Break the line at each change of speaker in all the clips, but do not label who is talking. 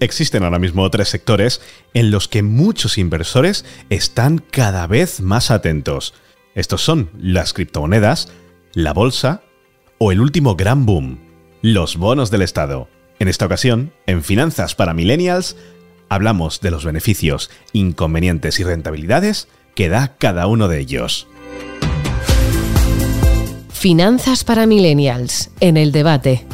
Existen ahora mismo tres sectores en los que muchos inversores están cada vez más atentos. Estos son las criptomonedas, la bolsa o el último gran boom, los bonos del Estado. En esta ocasión, en Finanzas para Millennials, hablamos de los beneficios, inconvenientes y rentabilidades que da cada uno de ellos.
Finanzas para Millennials, en el debate.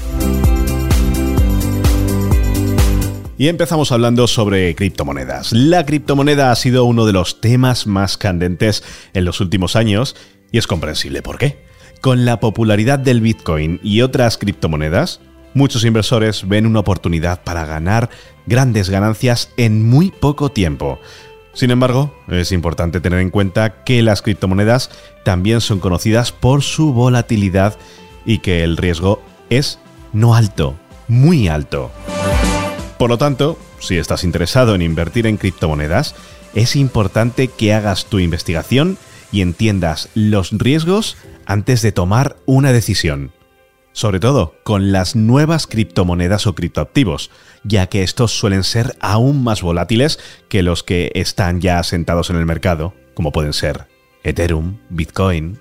Y empezamos hablando sobre criptomonedas. La criptomoneda ha sido uno de los temas más candentes en los últimos años y es comprensible por qué. Con la popularidad del Bitcoin y otras criptomonedas, muchos inversores ven una oportunidad para ganar grandes ganancias en muy poco tiempo. Sin embargo, es importante tener en cuenta que las criptomonedas también son conocidas por su volatilidad y que el riesgo es no alto, muy alto. Por lo tanto, si estás interesado en invertir en criptomonedas, es importante que hagas tu investigación y entiendas los riesgos antes de tomar una decisión. Sobre todo con las nuevas criptomonedas o criptoactivos, ya que estos suelen ser aún más volátiles que los que están ya asentados en el mercado, como pueden ser Ethereum, Bitcoin,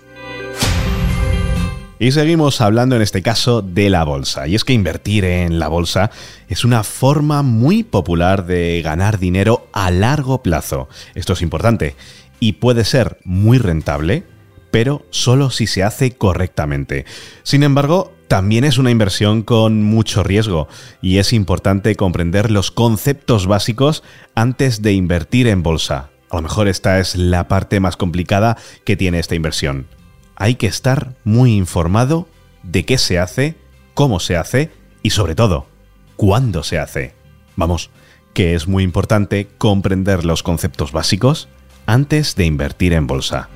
y seguimos hablando en este caso de la bolsa. Y es que invertir en la bolsa es una forma muy popular de ganar dinero a largo plazo. Esto es importante. Y puede ser muy rentable, pero solo si se hace correctamente. Sin embargo, también es una inversión con mucho riesgo y es importante comprender los conceptos básicos antes de invertir en bolsa. A lo mejor esta es la parte más complicada que tiene esta inversión hay que estar muy informado de qué se hace, cómo se hace y sobre todo, cuándo se hace. Vamos, que es muy importante comprender los conceptos básicos antes de invertir en bolsa.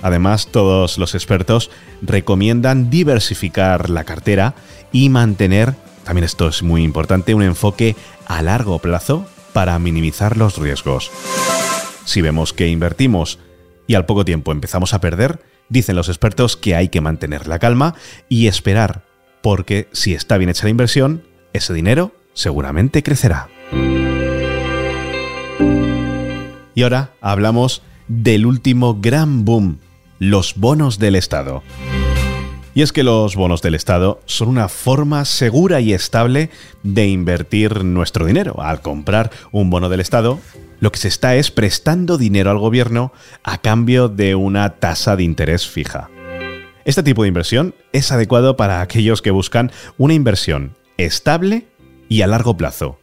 Además, todos los expertos recomiendan diversificar la cartera y mantener, también esto es muy importante, un enfoque a largo plazo para minimizar los riesgos. Si vemos que invertimos y al poco tiempo empezamos a perder, dicen los expertos que hay que mantener la calma y esperar, porque si está bien hecha la inversión, ese dinero seguramente crecerá. Y ahora hablamos del último gran boom, los bonos del Estado. Y es que los bonos del Estado son una forma segura y estable de invertir nuestro dinero. Al comprar un bono del Estado, lo que se está es prestando dinero al gobierno a cambio de una tasa de interés fija. Este tipo de inversión es adecuado para aquellos que buscan una inversión estable y a largo plazo,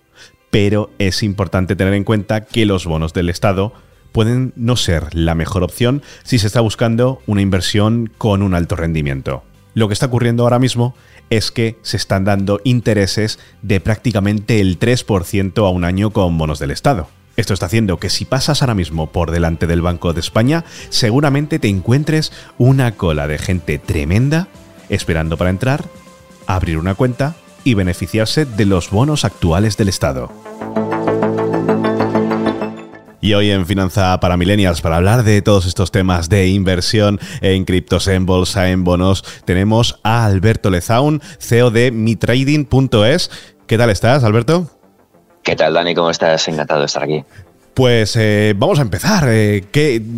pero es importante tener en cuenta que los bonos del Estado pueden no ser la mejor opción si se está buscando una inversión con un alto rendimiento. Lo que está ocurriendo ahora mismo es que se están dando intereses de prácticamente el 3% a un año con bonos del Estado. Esto está haciendo que si pasas ahora mismo por delante del Banco de España, seguramente te encuentres una cola de gente tremenda esperando para entrar, abrir una cuenta y beneficiarse de los bonos actuales del Estado. Y hoy en Finanza para Millennials, para hablar de todos estos temas de inversión en criptos, en bolsa, en bonos, tenemos a Alberto Lezaun, CEO de mitrading.es. ¿Qué tal estás, Alberto?
¿Qué tal, Dani? ¿Cómo estás? Encantado de estar aquí.
Pues eh, vamos a empezar. Eh,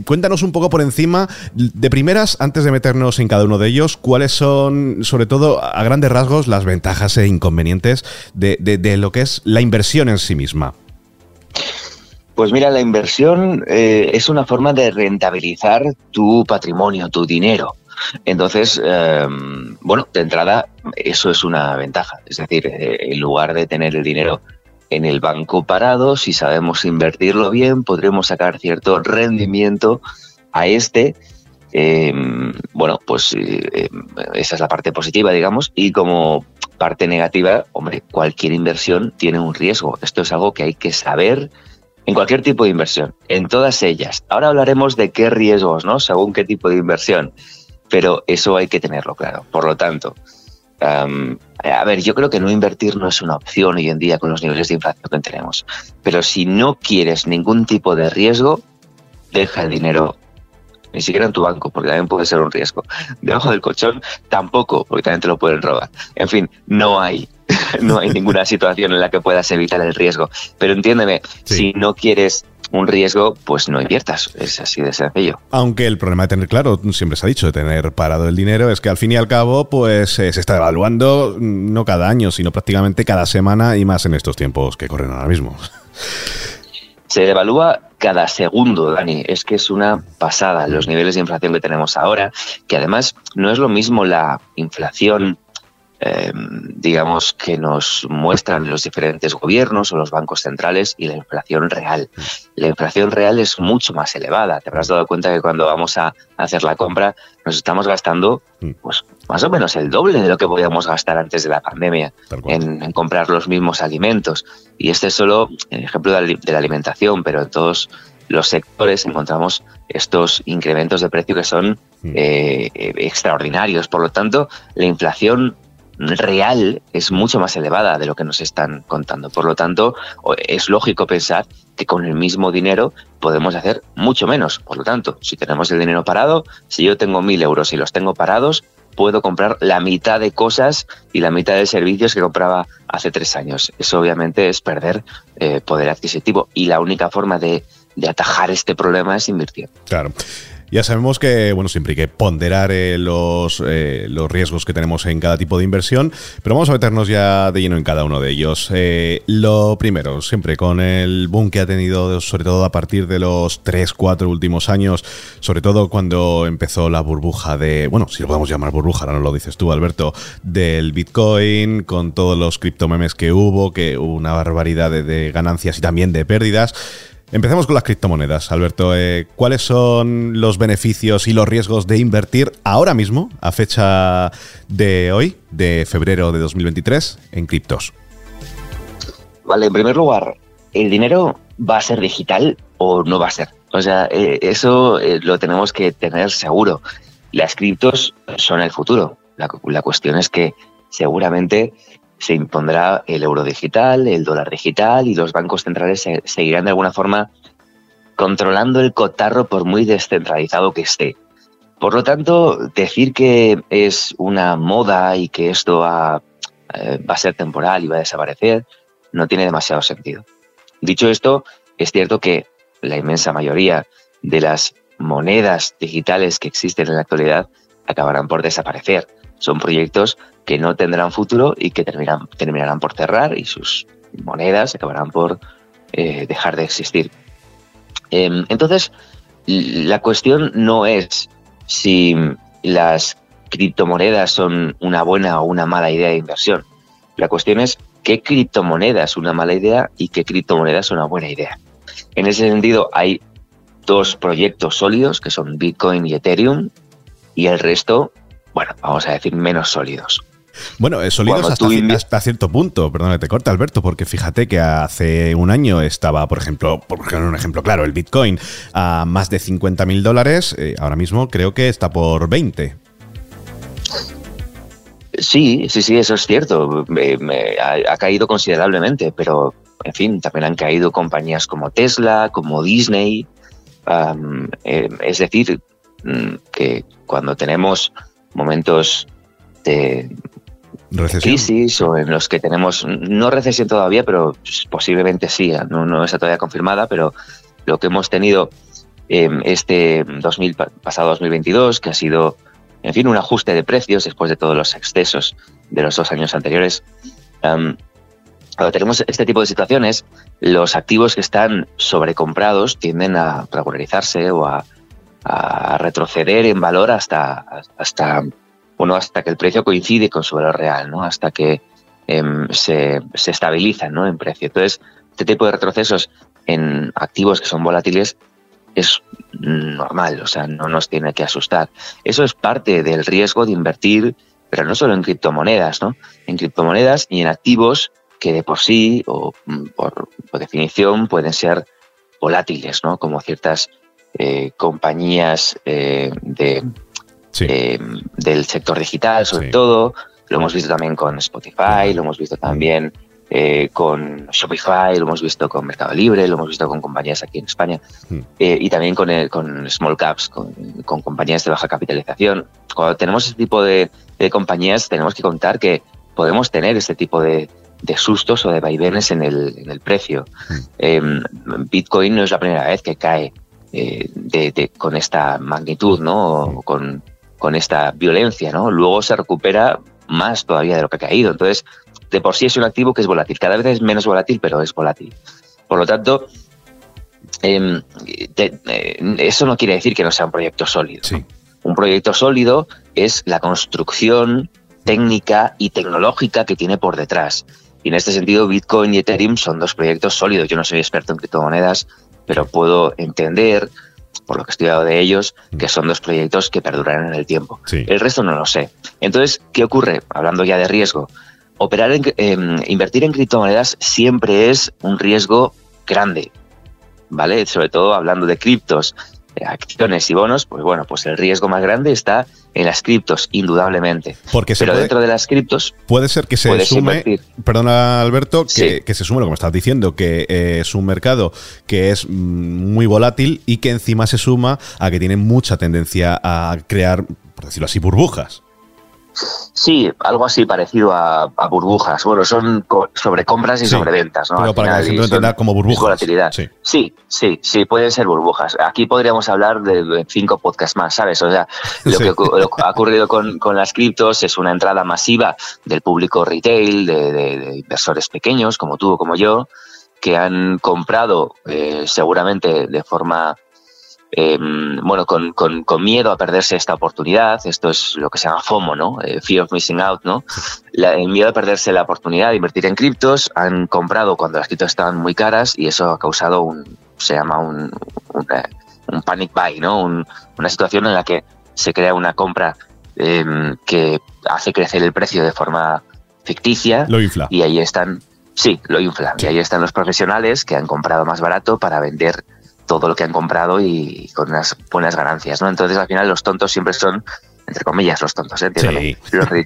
cuéntanos un poco por encima, de primeras, antes de meternos en cada uno de ellos, cuáles son, sobre todo a grandes rasgos, las ventajas e inconvenientes de, lo que es la inversión en sí misma.
Pues mira, la inversión eh, es una forma de rentabilizar tu patrimonio, tu dinero. Entonces, bueno, de entrada, eso es una ventaja. Es decir, en lugar de tener el dinero en el banco parado, si sabemos invertirlo bien, podremos sacar cierto rendimiento a este. Em, bueno, pues eh, em, esa es la parte positiva, digamos, y como parte negativa, hombre, cualquier inversión tiene un riesgo. Esto es algo que hay que saber en cualquier tipo de inversión, en todas ellas. Ahora hablaremos de qué riesgos, ¿no? Según qué tipo de inversión, pero eso hay que tenerlo claro. Por lo tanto, a ver, yo creo que no invertir no es una opción hoy en día con los niveles de inflación que tenemos. Pero si no quieres ningún tipo de riesgo, deja el dinero ni siquiera en tu banco, porque también puede ser un riesgo. Debajo del colchón tampoco, porque también te lo pueden robar. En fin, no hay. no hay ninguna situación en la que puedas evitar el riesgo. Pero entiéndeme, si no quieres un riesgo, pues no inviertas. Es así de sencillo.
Aunque el problema de tener claro, siempre se ha dicho, de tener parado el dinero, es que al fin y al cabo, pues eh, se está evaluando mm, no cada año, sino prácticamente cada semana y más en estos tiempos que corren ahora mismo.
Se devalúa cada segundo, Dani. Es que es una pasada los niveles de inflación que tenemos ahora, que además no es lo mismo la inflación eh, digamos, que nos muestran los diferentes gobiernos o los bancos centrales y la inflación real. La inflación real es mucho más elevada. Te habrás dado cuenta que cuando vamos a hacer la compra nos estamos gastando mm. pues, más o menos el doble de lo que podíamos gastar antes de la pandemia en, comprar los mismos alimentos. Y este es solo el ejemplo de la alimentación, pero en todos los sectores encontramos estos incrementos de precio que son mm. eh, extraordinarios. Por lo tanto, la inflación real es mucho más elevada de lo que nos están contando. Por lo tanto, es lógico pensar que con el mismo dinero podemos hacer mucho menos. Por lo tanto, si tenemos el dinero parado, si yo tengo mil euros y los tengo parados, puedo comprar la mitad de cosas y la mitad de servicios que compraba hace tres años. Eso obviamente es perder eh, poder adquisitivo y la única forma de, de atajar este problema es invirtiendo.
Claro. Ya sabemos que, bueno, siempre hay que ponderar eh, los, eh, los riesgos que tenemos en cada tipo de inversión, pero vamos a meternos ya de lleno en cada uno de ellos. Eh, lo primero, siempre con el boom que ha tenido, sobre todo a partir de los 3, 4 últimos años, sobre todo cuando empezó la burbuja de, bueno, si lo podemos llamar burbuja, ahora no lo dices tú, Alberto, del Bitcoin, con todos los criptomemes que hubo, que hubo una barbaridad de ganancias y también de pérdidas. Empecemos con las criptomonedas. Alberto, eh, ¿cuáles son los beneficios y los riesgos de invertir ahora mismo, a fecha de hoy, de febrero de 2023, en criptos?
Vale, en primer lugar, ¿el dinero va a ser digital o no va a ser? O sea, eh, eso eh, lo tenemos que tener seguro. Las criptos son el futuro. la cuestión es que seguramente se impondrá el euro digital, el dólar digital y los bancos centrales seguirán de alguna forma controlando el cotarro por muy descentralizado que esté. Por lo tanto, decir que es una moda y que esto va, eh, a ser temporal y va a desaparecer no tiene demasiado sentido. Dicho esto, es cierto que la inmensa mayoría de las monedas digitales que existen en la actualidad acabarán por desaparecer. Son proyectos que no tendrán futuro y que terminarán, por cerrar y sus monedas acabarán por eh, dejar de existir. Em, entonces, la cuestión no es si las criptomonedas son una buena o una mala idea de inversión. La cuestión es qué criptomoneda es una mala idea y qué criptomoneda es una buena idea. En ese sentido, hay dos proyectos sólidos que son Bitcoin y Ethereum y el resto, bueno, vamos a decir menos sólidos.
Bueno, es sólidos hasta, cierto punto, perdón que te corta Alberto, porque fíjate que hace un año estaba, por ejemplo, por un ejemplo claro, el Bitcoin a más de 50 mil dólares, eh, ahora mismo creo que está por 20.
Sí, sí, sí, eso es cierto. ha, caído considerablemente, pero en fin, también han caído compañías como Tesla, como Disney. Eh, es decir, mm, que cuando tenemos momentos de, crisis o en los que tenemos, no recesión todavía, pero posiblemente sí, no, no está todavía confirmada, pero lo que hemos tenido em, este 2000, pasado 2022, que ha sido, en fin, un ajuste de precios después de todos los excesos de los dos años anteriores. cuando tenemos este tipo de situaciones, los activos que están sobrecomprados tienden a regularizarse o a, a retroceder en valor hasta, hasta bueno, hasta que el precio coincide con su valor real, ¿no? Hasta que em, se, se estabilizan, ¿no? En precio. Entonces, este tipo de retrocesos en activos que son volátiles es normal, o sea, no nos tiene que asustar. Eso es parte del riesgo de invertir, pero no solo en criptomonedas, ¿no? En criptomonedas y en activos que de por sí o mm, por, definición pueden ser volátiles, ¿no? Como ciertas eh, compañías eh, de eh, del sector digital, sobre todo. Lo hemos visto también con Spotify, lo hemos visto también con Shopify, lo hemos visto con Mercado Libre, lo hemos visto con compañías aquí en España mm. eh, y también con, con small caps, con, compañías de baja capitalización. Cuando tenemos este tipo de, compañías tenemos que contar que podemos tener este tipo de, sustos o de vaivenes en el, precio. Mm. Em, Bitcoin no es la primera vez que cae eh, de, con esta magnitud, ¿no? Con, con esta violencia, ¿no? Luego se recupera más todavía de lo que ha caído. Entonces, de por sí es un activo que es volátil. Cada vez es menos volátil, pero es volátil. Por lo tanto, em, eh, eso no quiere decir que no sea un proyecto sólido. Un proyecto sólido es la construcción técnica y tecnológica que tiene por detrás. Y en este sentido, Bitcoin y Ethereum son dos proyectos sólidos. Yo no soy experto en criptomonedas, pero puedo entender, por lo que he estudiado de ellos, que mm. son dos proyectos que perdurarán en el tiempo. El resto no lo sé. Entonces, ¿qué ocurre? Hablando ya de riesgo, operar en, em, invertir en criptomonedas siempre es un riesgo grande, ¿vale? Sobre todo hablando de criptos, acciones y bonos, pues bueno, pues el riesgo más grande está en las criptos, indudablemente.
Porque
Pero dentro de las criptos...
Puede ser que se sume, perdona Alberto, que, se sume lo que me estás diciendo, que eh, es un mercado que es mm, muy volátil y que encima se suma a que tiene mucha tendencia a crear, por decirlo así, burbujas.
Sí, algo así parecido a, burbujas. Bueno, son sobre compras y sobre ventas, ¿no?
Pero para que entienda como burbujas.
Volatilidad. Sí. sí, sí, sí, pueden ser burbujas. Aquí podríamos hablar de cinco podcasts más, ¿sabes? O sea, lo, que, ha ocurrido con, las criptos es una entrada masiva del público retail, de, inversores pequeños, como tú o como yo, que han comprado eh, seguramente de forma Em, bueno, con, con, miedo a perderse esta oportunidad. Esto es lo que se llama FOMO, ¿no? Eh, fear of missing out, ¿no? el miedo a perderse la oportunidad de invertir en criptos. Han comprado cuando las criptos estaban muy caras y eso ha causado un, se llama un, un, panic buy, ¿no? una situación en la que se crea una compra em, que hace crecer el precio de forma ficticia.
Lo infla.
Y ahí están, sí, lo infla. Y ahí están los profesionales que han comprado más barato para vender todo lo que han comprado y con unas buenas ganancias, ¿no? Entonces al final los tontos siempre son entre comillas, los tontos, ¿eh?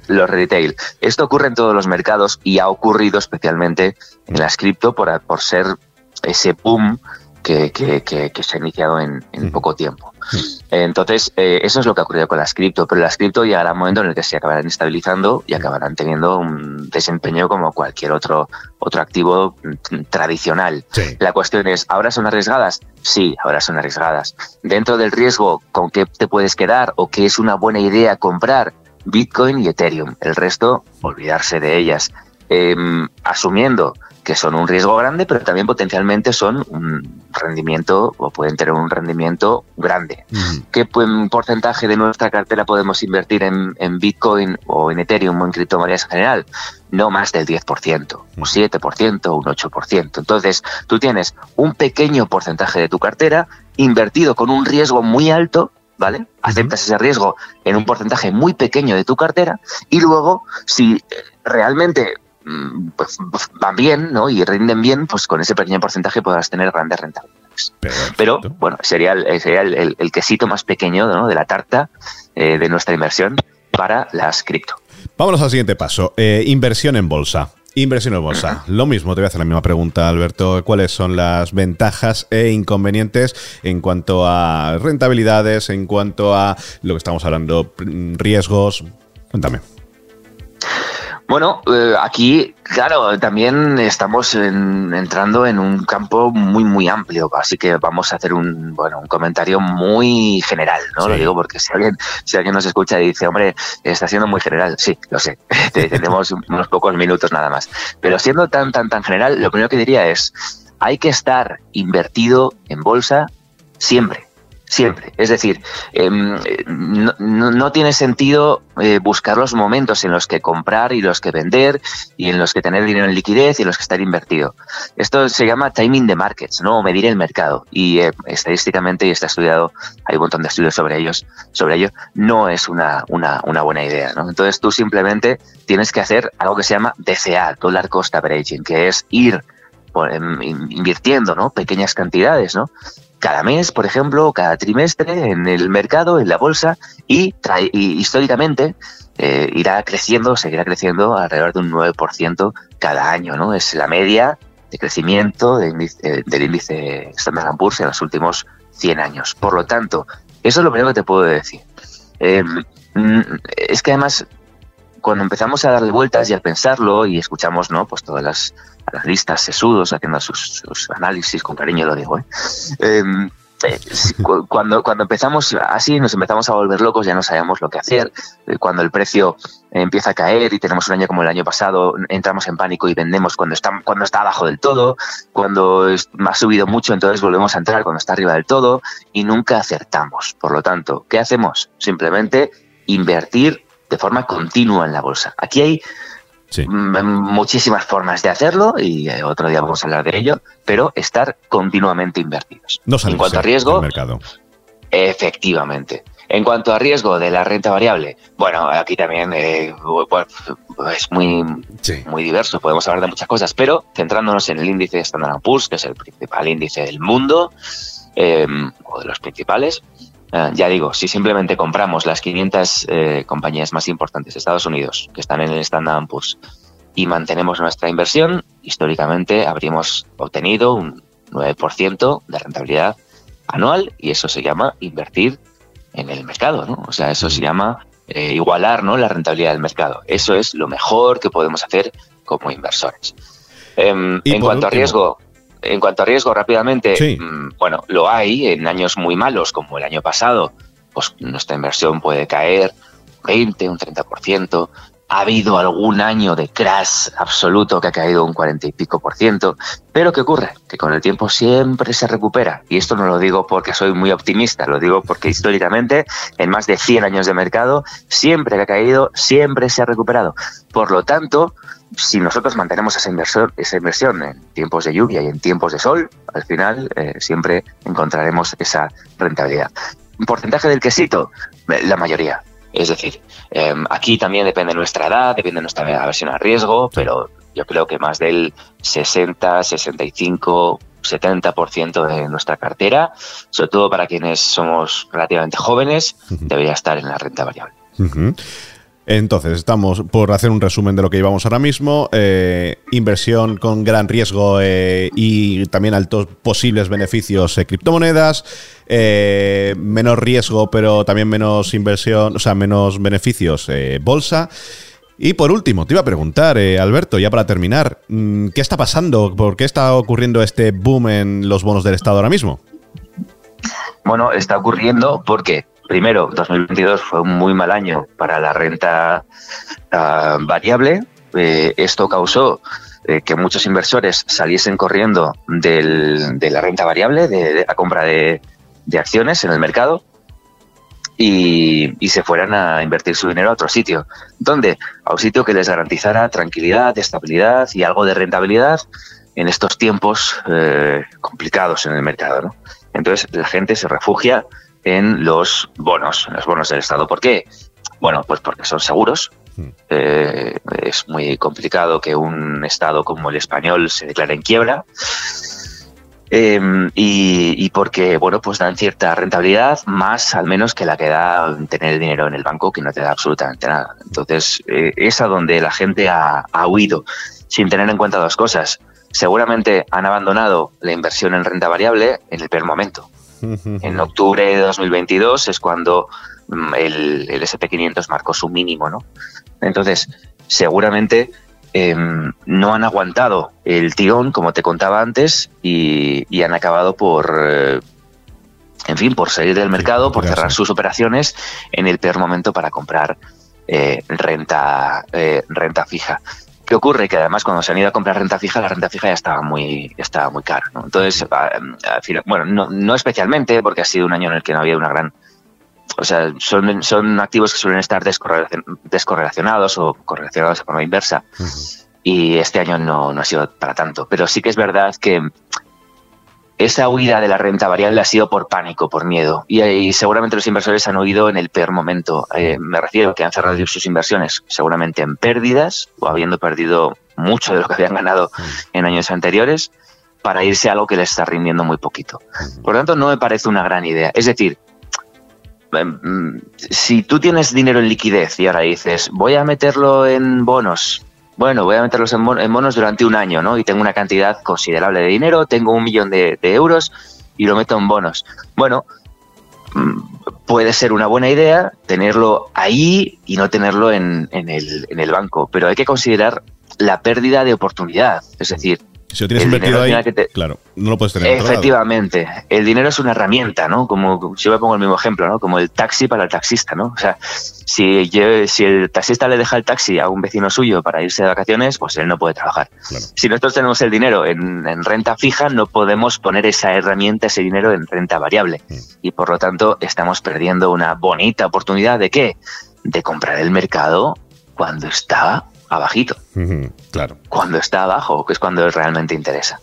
los, retail. Esto ocurre en todos los mercados y ha ocurrido especialmente en las cripto por, por ser ese boom que, que, que, se ha iniciado en, en poco tiempo. Entonces, eh, eso es lo que ha ocurrido con las cripto, pero las cripto llegará un momento en el que se acabarán estabilizando y acabarán teniendo un desempeño como cualquier otro, otro activo mm, tradicional. La cuestión es, ¿ahora son arriesgadas? Sí, ahora son arriesgadas. Dentro del riesgo, ¿con qué te puedes quedar o qué es una buena idea comprar? Bitcoin y Ethereum. El resto, olvidarse de ellas. Em, asumiendo que son un riesgo grande, pero también potencialmente son un rendimiento o pueden tener un rendimiento grande. ¿Qué porcentaje de nuestra cartera podemos invertir en, Bitcoin o en Ethereum o en criptomonedas en general? No más del 10%, un 7%, un 8%. Entonces, tú tienes un pequeño porcentaje de tu cartera invertido con un riesgo muy alto ¿vale? Aceptas ese riesgo en un porcentaje muy pequeño de tu cartera y luego, si realmente Mm, pues, van bien ¿no? y rinden bien, pues con ese pequeño porcentaje podrás tener grandes rentabilidades. Pero bueno, sería el, sería el, quesito más pequeño de la tarta eh, de nuestra inversión para las cripto.
Vámonos al siguiente paso, eh, inversión en bolsa. Inversión en bolsa. Lo mismo, te voy a hacer la misma pregunta, Alberto. ¿Cuáles son las ventajas e inconvenientes en cuanto a rentabilidades, en cuanto a lo que estamos hablando, riesgos? Cuéntame.
Bueno, eh, aquí, claro, también estamos entrando en un campo muy, muy amplio, así que vamos a hacer un, bueno, un comentario muy general, ¿no? Lo digo porque si alguien, si alguien nos escucha y dice, hombre, está siendo muy general, sí, lo sé, tenemos unos pocos minutos nada más, pero siendo tan, tan, tan general, lo primero que diría es, hay que estar invertido en bolsa siempre siempre. Es decir, em, no, tiene sentido eh, buscar los momentos en los que comprar y los que vender y en los que tener dinero en liquidez y en los que estar invertido. Esto se llama timing the markets, ¿no? medir el mercado. Y eh, estadísticamente, y está estudiado, hay un montón de estudios sobre ellos, sobre ello, no es una, una, una buena idea. ¿no? Entonces tú simplemente tienes que hacer algo que se llama DCA, Dollar Cost Averaging, que es ir invirtiendo ¿no? pequeñas cantidades, ¿no? cada mes, por ejemplo, cada trimestre en el mercado, en la bolsa, y, históricamente eh, irá creciendo, seguirá creciendo alrededor de un 9% cada año, ¿no? Es la media de crecimiento del índice, del índice Standard Poor's en los últimos 100 años. Por lo tanto, eso es lo primero que te puedo decir. Em, mm, es que además cuando empezamos a darle vueltas y a pensarlo y escuchamos, ¿no? Pues todas las, las listas sesudos haciendo sus, análisis, con cariño lo digo, ¿eh? Em, eh, cuando, cuando empezamos así, nos empezamos a volver locos, ya no sabemos lo que hacer. Eh, cuando el precio empieza a caer y tenemos un año como el año pasado, entramos en pánico y vendemos cuando está, cuando está abajo del todo. Cuando ha subido mucho, entonces volvemos a entrar cuando está arriba del todo y nunca acertamos. Por lo tanto, ¿qué hacemos? Simplemente invertir de forma continua en la bolsa. Aquí hay muchísimas formas de hacerlo y eh, otro día vamos a hablar de ello, pero estar continuamente invertidos. en cuanto a riesgo, mercado. efectivamente. En cuanto a riesgo de la renta variable, bueno, aquí también eh, es muy, muy diverso, podemos hablar de muchas cosas, pero centrándonos en el índice Standard Poor's, que es el principal índice del mundo, eh, o de los principales, Ah, ya digo, si simplemente compramos las 500 eh, compañías más importantes de Estados Unidos que están en el Standard Poor's y mantenemos nuestra inversión, históricamente habríamos obtenido un 9% de rentabilidad anual y eso se llama invertir en el mercado, ¿no? O sea, eso se llama eh, igualar ¿no? la rentabilidad del mercado. Eso es lo mejor que podemos hacer como inversores. Em, en cuanto a riesgo, en cuanto a riesgo, rápidamente, mm, bueno, lo hay en años muy malos, como el año pasado, pues nuestra inversión puede caer 20, un 30%. Ha habido algún año de crash absoluto que ha caído un 40 y pico por ciento. Pero ¿qué ocurre? Que con el tiempo siempre se recupera. Y esto no lo digo porque soy muy optimista, lo digo porque históricamente, en más de 100 años de mercado, siempre que ha caído, siempre se ha recuperado. Por lo tanto, si nosotros mantenemos esa inversión, esa inversión en tiempos de lluvia y en tiempos de sol, al final eh, siempre encontraremos esa rentabilidad. porcentaje del quesito? Eh, la mayoría. Es decir, em, aquí también depende de nuestra edad, depende de nuestra aversión a riesgo, pero yo creo que más del 60, 65, 70% de nuestra cartera, sobre todo para quienes somos relativamente jóvenes, debería estar en la renta variable.
Entonces, estamos por hacer un resumen de lo que llevamos ahora mismo. Eh, inversión con gran riesgo eh, y también altos posibles beneficios en criptomonedas. Eh, menos riesgo, pero también menos inversión, o sea, menos beneficios bolsa. Y por último, te iba a preguntar, Alberto, ya para terminar, mm, ¿qué está pasando? ¿Por qué está ocurriendo este boom en los bonos del Estado ahora mismo?
Bueno, está ocurriendo porque primero, 2022 fue un muy mal año para la renta ah, variable. Eh, esto causó eh, que muchos inversores saliesen corriendo de la renta variable, de, la compra de, acciones en el mercado, y, se fueran a invertir su dinero a otro sitio. ¿Dónde? A un sitio que les garantizara tranquilidad, estabilidad y algo de rentabilidad en estos tiempos eh, complicados en el mercado. Entonces la gente se refugia en los bonos, en los bonos del Estado. ¿Por qué? Bueno, pues porque son seguros. Hmm. Eh, es muy complicado que un Estado como el español se declare en quiebra. Em, y, porque, bueno, pues dan cierta rentabilidad, más al menos que la que da tener el dinero en el banco, que no te da absolutamente nada. Entonces, eh, es a donde la gente ha, ha huido, sin tener en cuenta dos cosas. Seguramente han abandonado la inversión en renta variable en el peor momento. En octubre de 2022 es cuando mm, el, SP500 marcó su mínimo, ¿no? Entonces, seguramente em, no han aguantado el tirón, como te contaba antes, y, han acabado por, eh, en fin, por salir del mercado, por cerrar sus operaciones en el peor momento para comprar eh, renta, eh, renta fija. ¿Qué ocurre? Que además cuando se han ido a comprar renta fija, la renta fija ya estaba muy, estaba muy cara. ¿no? Entonces, bueno, no, no especialmente, porque ha sido un año en el que no había una gran o sea, son, son activos que suelen estar descorrelacionados o correlacionados de forma inversa. Y este año no, no, ha sido para tanto. Pero sí que es verdad que esa huida de la renta variable ha sido por pánico, por miedo. Y, seguramente los inversores han huido en el peor momento. Eh, me refiero a que han cerrado sus inversiones seguramente en pérdidas o habiendo perdido mucho de lo que habían ganado mm. en años anteriores para irse a algo que les está rindiendo muy poquito. Por lo tanto, no me parece una gran idea. Es decir, em, mm, si tú tienes dinero en liquidez y ahora dices, voy a meterlo en bonos, bueno, voy a meterlos en, bonos durante un año, ¿no? Y tengo una cantidad considerable de dinero, tengo un millón de, euros y lo meto en bonos. Bueno, mm, puede ser una buena idea tenerlo ahí y no tenerlo en el banco, pero hay que considerar la pérdida de oportunidad. Es decir,
si lo tienes invertido ahí, claro, no lo puedes tener.
Efectivamente, el dinero es una herramienta, ¿no? Como si yo me pongo el mismo ejemplo, ¿no? Como el taxi para el taxista, ¿no? O sea, si, si el taxista le deja el taxi a un vecino suyo para irse de vacaciones, pues él no puede trabajar. Si nosotros tenemos el dinero en, renta fija, no podemos poner esa herramienta, ese dinero en renta variable. Mm. Y por lo tanto, estamos perdiendo una bonita oportunidad de qué? De comprar el mercado cuando está abajito.
claro.
Cuando está abajo, que es cuando realmente interesa.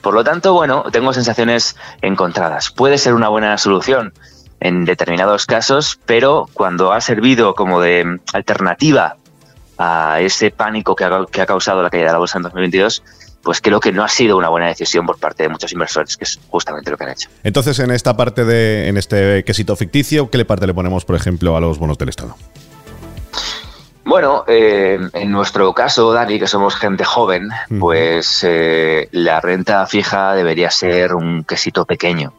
Por lo tanto, bueno, tengo sensaciones encontradas. Puede ser una buena solución en determinados casos, pero cuando ha servido como de alternativa a ese pánico que ha, que ha causado la caída de la bolsa en 2022, pues creo que no ha sido una buena decisión por parte de muchos inversores, que es justamente lo que han hecho.
Entonces, en esta parte de, en este quesito ficticio, ¿qué le parte le ponemos, por ejemplo, a los bonos del Estado?
Bueno, eh, en nuestro caso, Dani, que somos gente joven, pues eh, la renta fija debería ser un quesito pequeño.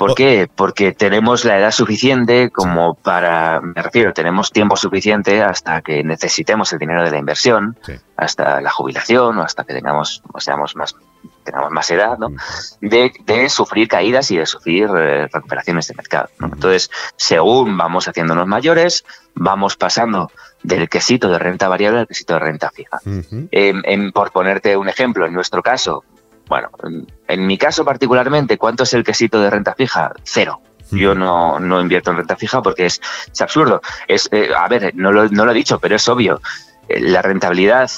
¿Por oh. qué? Porque tenemos la edad suficiente como para, me refiero, tenemos tiempo suficiente hasta que necesitemos el dinero de la inversión, hasta la jubilación o hasta que tengamos, o seamos más, tengamos más edad, ¿no? De, sufrir caídas y de sufrir eh, recuperaciones de mercado. Entonces, según vamos haciéndonos mayores, vamos pasando del quesito de renta variable al quesito de renta fija. por ponerte un ejemplo, en nuestro caso, bueno, en, mi caso particularmente, ¿cuánto es el quesito de renta fija? Cero. Yo no, no invierto en renta fija porque es, es absurdo. Es, eh, a ver, no lo, no lo he dicho, pero es obvio. Eh, la rentabilidad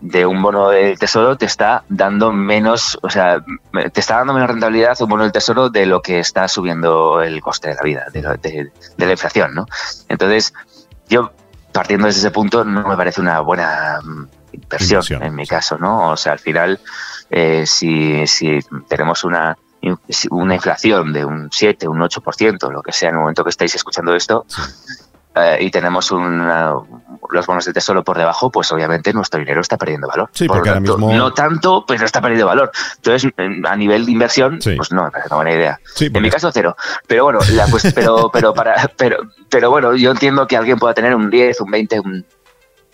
de un bono del tesoro te está dando menos, o sea, te está dando menos rentabilidad un bono del tesoro de lo que está subiendo el coste de la vida, de, de, de la inflación, ¿no? Entonces, yo partiendo desde ese punto no me parece una buena mm, inversión, en mi caso, ¿no? O sea, al final, eh, si, si tenemos una una inflación de un 7, un 8%, lo que sea en el momento que estáis escuchando esto, eh, y tenemos los bonos de tesoro por debajo, pues obviamente nuestro dinero está perdiendo valor.
Sí, porque ahora mismo...
No tanto, pero está perdiendo valor. Entonces, a nivel de inversión, pues no me parece una buena idea. En mi caso, cero. Pero bueno, la, pues, pero, pero, para, pero, pero bueno, yo entiendo que alguien pueda tener un 10, un 20, un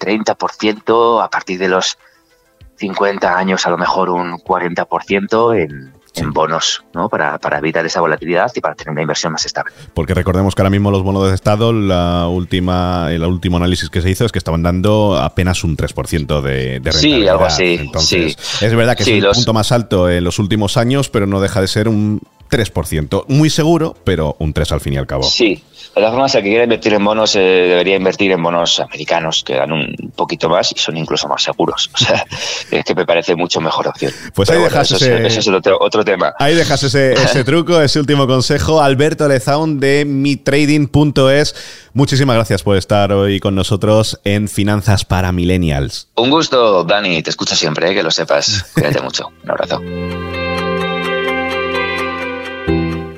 30% a partir de los 50 años, a lo mejor un 40% en, en bonos, ¿no? Para, evitar esa volatilidad y para tener una inversión más estable.
Porque recordemos que ahora mismo los bonos de Estado, la última, el último análisis que se hizo es que estaban dando apenas un 3% de, de rentabilidad.
Sí, algo así. Entonces,
es verdad que es un punto más alto en los últimos años, pero no deja de ser un 3%. Muy seguro, pero un 3 al fin y al cabo.
Sí, de todas formas, el que quiera invertir en bonos eh, debería invertir en bonos americanos, que dan un poquito más y son incluso más seguros. O sea, es que me parece mucho mejor opción.
Pues ahí dejas ese,
es otro, tema.
Ahí dejas ese, ese truco, ese último consejo. Alberto Lezaun de mitrading.es. Muchísimas gracias por estar hoy con nosotros en Finanzas para Millennials.
Un gusto, Dani. Te escucho siempre, eh, que lo sepas. Cuídate mucho. Un abrazo.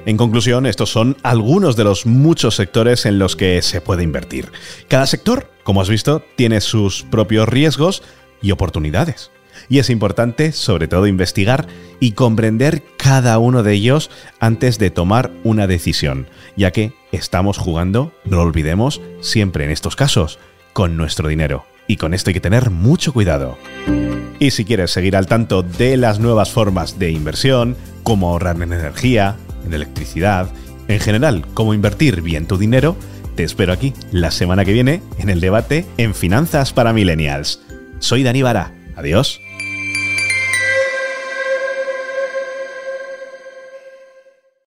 En conclusión, estos son algunos de los muchos sectores en los que se puede invertir. Cada sector, como has visto, tiene sus propios riesgos y oportunidades. Y es importante, sobre todo, investigar y comprender cada uno de ellos antes de tomar una decisión, ya que estamos jugando, no lo olvidemos, siempre en estos casos, con nuestro dinero. Y con esto hay que tener mucho cuidado. Y si quieres seguir al tanto de las nuevas formas de inversión, como ahorrar en energía, en electricidad, en general, cómo invertir bien tu dinero, te espero aquí la semana que viene en el debate en Finanzas para Millennials. Soy Dani Vara. Adiós.